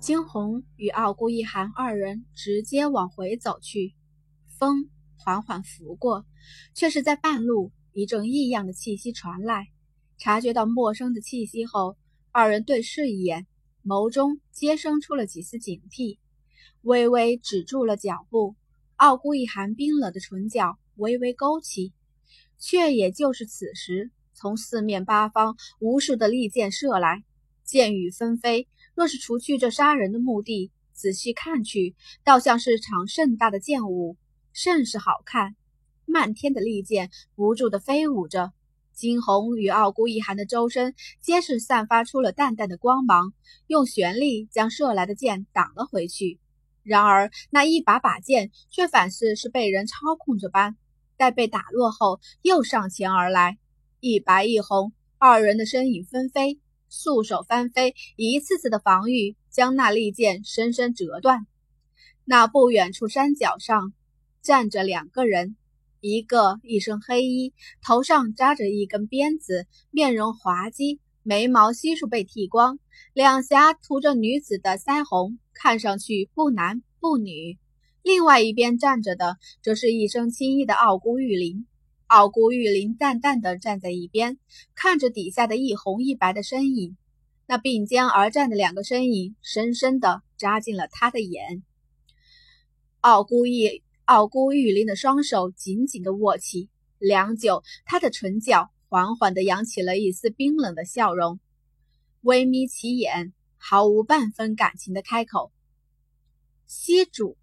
惊鸿与傲孤一寒二人直接往回走去，风缓缓拂过，却是在半路，一阵异样的气息传来。察觉到陌生的气息后，二人对视一眼，眸中皆生出了几丝警惕，微微止住了脚步。傲孤一寒冰冷的唇角微微勾起，却也就是此时，从四面八方无数的利箭射来，箭雨纷飞。若是除去这杀人的目的，仔细看去，倒像是场盛大的剑舞，甚是好看。漫天的利剑不住地飞舞着，惊鸿与傲孤一寒的周身皆是散发出了淡淡的光芒，用玄力将射来的剑挡了回去。然而那一把把剑却反似是被人操控着般，待被打落后，又上前而来。一白一红，二人的身影纷飞。素手翻飞，一次次的防御将那利剑深深折断。那不远处山脚上站着两个人，一个一身黑衣，头上扎着一根鞭子，面容滑稽，眉毛悉数被剃光，两颊涂着女子的腮红，看上去不男不女。另外一边站着的，则是一身青衣的傲孤玉林。傲孤玉林淡淡的站在一边，看着底下的一红一白的身影，那并肩而站的两个身影，深深的扎进了他的眼。傲孤玉傲孤玉林的双手紧紧的握起，良久，他的唇角缓缓的扬起了一丝冰冷的笑容，微眯起眼，毫无半分感情的开口：“西主，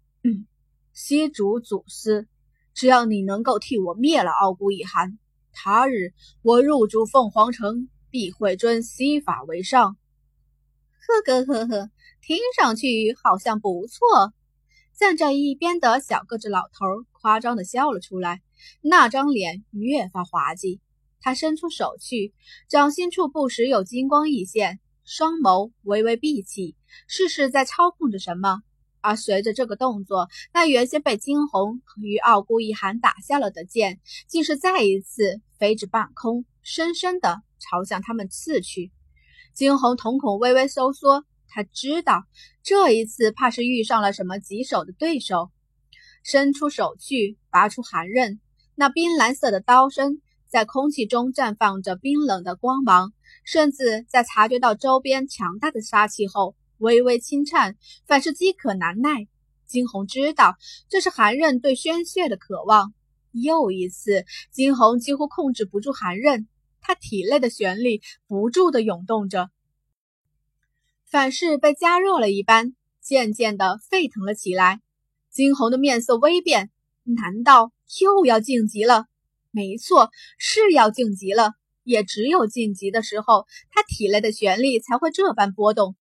西主祖师。”只要你能够替我灭了傲孤一寒，他日我入主凤凰城，必会尊西法为上。呵呵呵呵，听上去好像不错。站在一边的小个子老头夸张的笑了出来，那张脸越发滑稽。他伸出手去，掌心处不时有金光溢现，双眸微微闭起，试试在操控着什么。而随着这个动作，那原先被惊鸿与傲孤一寒打下了的剑，竟是再一次飞至半空，深深的朝向他们刺去。惊鸿瞳孔微微收缩，他知道这一次怕是遇上了什么棘手的对手，伸出手去，拔出寒刃。那冰蓝色的刀身在空气中绽放着冰冷的光芒，甚至在察觉到周边强大的杀气后。微微轻颤，反是饥渴难耐。惊鸿知道这是寒刃对鲜血的渴望。又一次，惊鸿几乎控制不住寒刃，他体内的玄力不住的涌动着，反是被加热了一般，渐渐的沸腾了起来。惊鸿的面色微变，难道又要晋级了？没错，是要晋级了。也只有晋级的时候，他体内的玄力才会这般波动。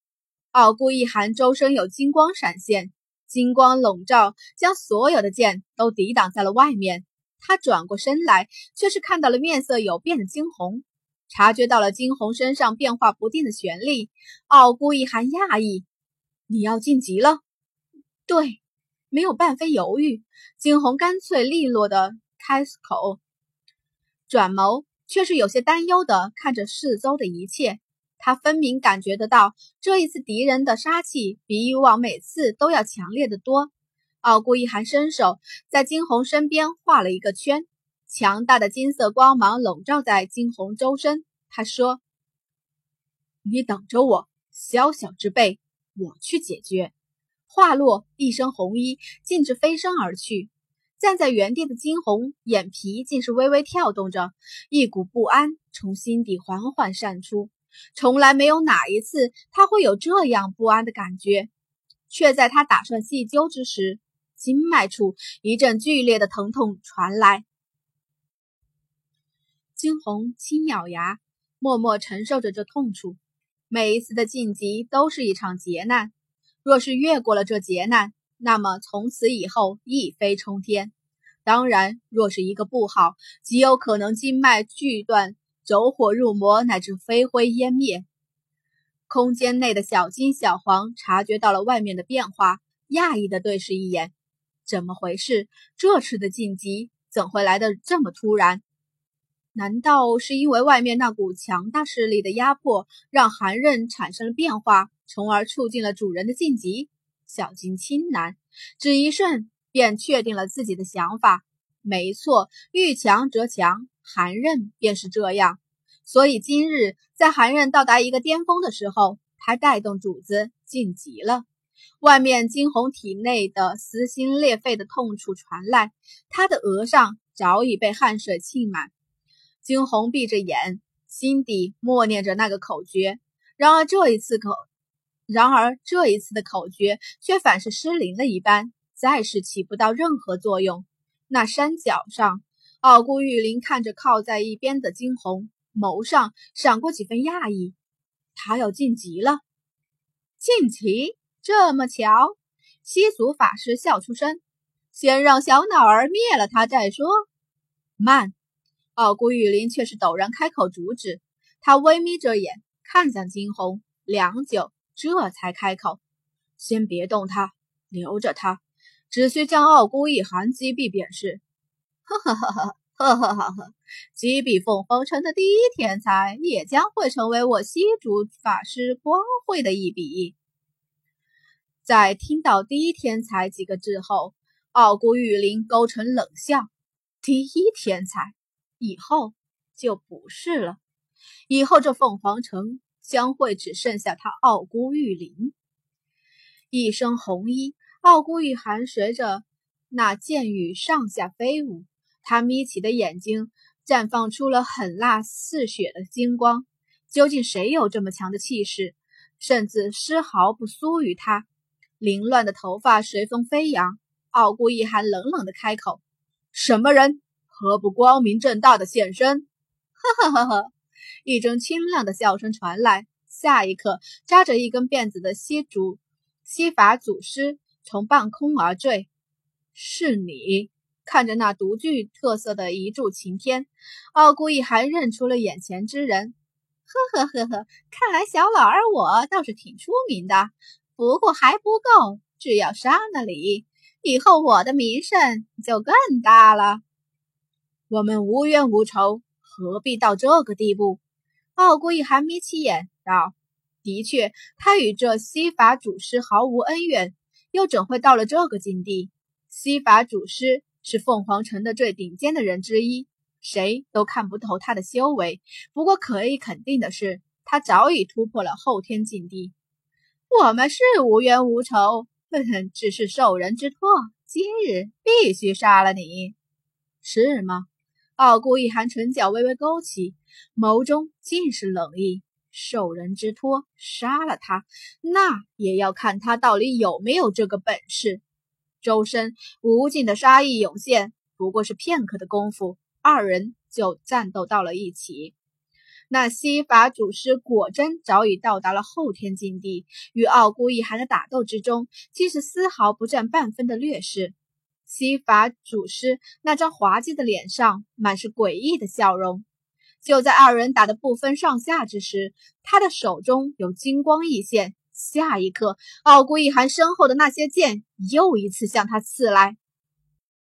傲孤一寒周身有金光闪现，金光笼罩，将所有的剑都抵挡在了外面。他转过身来，却是看到了面色有变的惊鸿，察觉到了惊鸿身上变化不定的玄力。傲孤一寒讶异：“你要晋级了？”“对。”没有半分犹豫，惊鸿干脆利落的开口，转眸却是有些担忧的看着四周的一切。他分明感觉得到，这一次敌人的杀气比以往每次都要强烈的多。傲孤一寒伸手在惊鸿身边画了一个圈，强大的金色光芒笼罩在惊鸿周身。他说：“你等着我，宵小之辈，我去解决。”话落，一身红衣径直飞身而去。站在原地的惊鸿眼皮竟是微微跳动着，一股不安从心底缓缓散出。从来没有哪一次他会有这样不安的感觉，却在他打算细究之时，经脉处一阵剧烈的疼痛传来。惊鸿轻咬牙，默默承受着这痛楚。每一次的晋级都是一场劫难，若是越过了这劫难，那么从此以后一飞冲天。当然，若是一个不好，极有可能经脉锯断。走火入魔，乃至飞灰烟灭。空间内的小金、小黄察觉到了外面的变化，讶异的对视一眼：怎么回事？这次的晋级怎会来的这么突然？难道是因为外面那股强大势力的压迫，让寒刃产生了变化，从而促进了主人的晋级。小金轻喃，只一瞬便确定了自己的想法。没错，遇强则强，寒刃便是这样。所以今日在寒刃到达一个巅峰的时候，他带动主子晋级了。外面惊鸿体内的撕心裂肺的痛楚传来，他的额上早已被汗水浸满。惊鸿闭着眼，心底默念着那个口诀。然而这一次口，然而这一次的口诀却反是失灵了一般，再是起不到任何作用。那山脚上，傲孤玉林看着靠在一边的惊鸿，眸上闪过几分讶异。他要晋级了，晋级。这么巧，西族法师笑出声：“先让小脑儿灭了他再说。”慢，傲孤雨林却是陡然开口阻止。他微眯着眼看向惊鸿，良久，这才开口：“先别动他，留着他，只需将傲孤一寒击毙便是。”呵呵呵呵呵呵呵呵，击毙凤凰城的第一天才，也将会成为我西族法师光辉的一笔。在听到“第一天才”几个字后，傲孤玉林勾成冷笑：“第一天才，以后就不是了。以后这凤凰城将会只剩下他傲孤玉林。”一身红衣，傲孤一寒随着那剑雨上下飞舞，他眯起的眼睛绽放出了狠辣似血的金光。究竟谁有这么强的气势，甚至丝毫不输于他？凌乱的头发随风飞扬，傲孤一寒冷冷的开口：“什么人？何不光明正大的现身？”呵呵呵呵，一阵清亮的笑声传来。下一刻，扎着一根辫子的西主西法祖师从半空而坠。是你？看着那独具特色的一柱擎天，傲孤一寒认出了眼前之人。呵呵呵呵，看来小老儿我倒是挺出名的。不过还不够，只要杀了你，以后我的名声就更大了。我们无冤无仇，何必到这个地步？傲孤一寒眯起眼道：“的确，他与这西法祖师毫无恩怨，又怎会到了这个境地？西法祖师是凤凰城的最顶尖的人之一，谁都看不透他的修为。不过可以肯定的是，他早已突破了后天境地。”我们是无冤无仇，只是受人之托，今日必须杀了你，是吗？傲孤一寒唇角微微勾起，眸中尽是冷意。受人之托，杀了他，那也要看他到底有没有这个本事。周身无尽的杀意涌现，不过是片刻的功夫，二人就战斗到了一起。那西法祖师果真早已到达了后天境地，与傲孤一寒的打斗之中，竟是丝毫不占半分的劣势。西法祖师那张滑稽的脸上满是诡异的笑容。就在二人打得不分上下之时，他的手中有金光一现，下一刻，傲孤一寒身后的那些剑又一次向他刺来。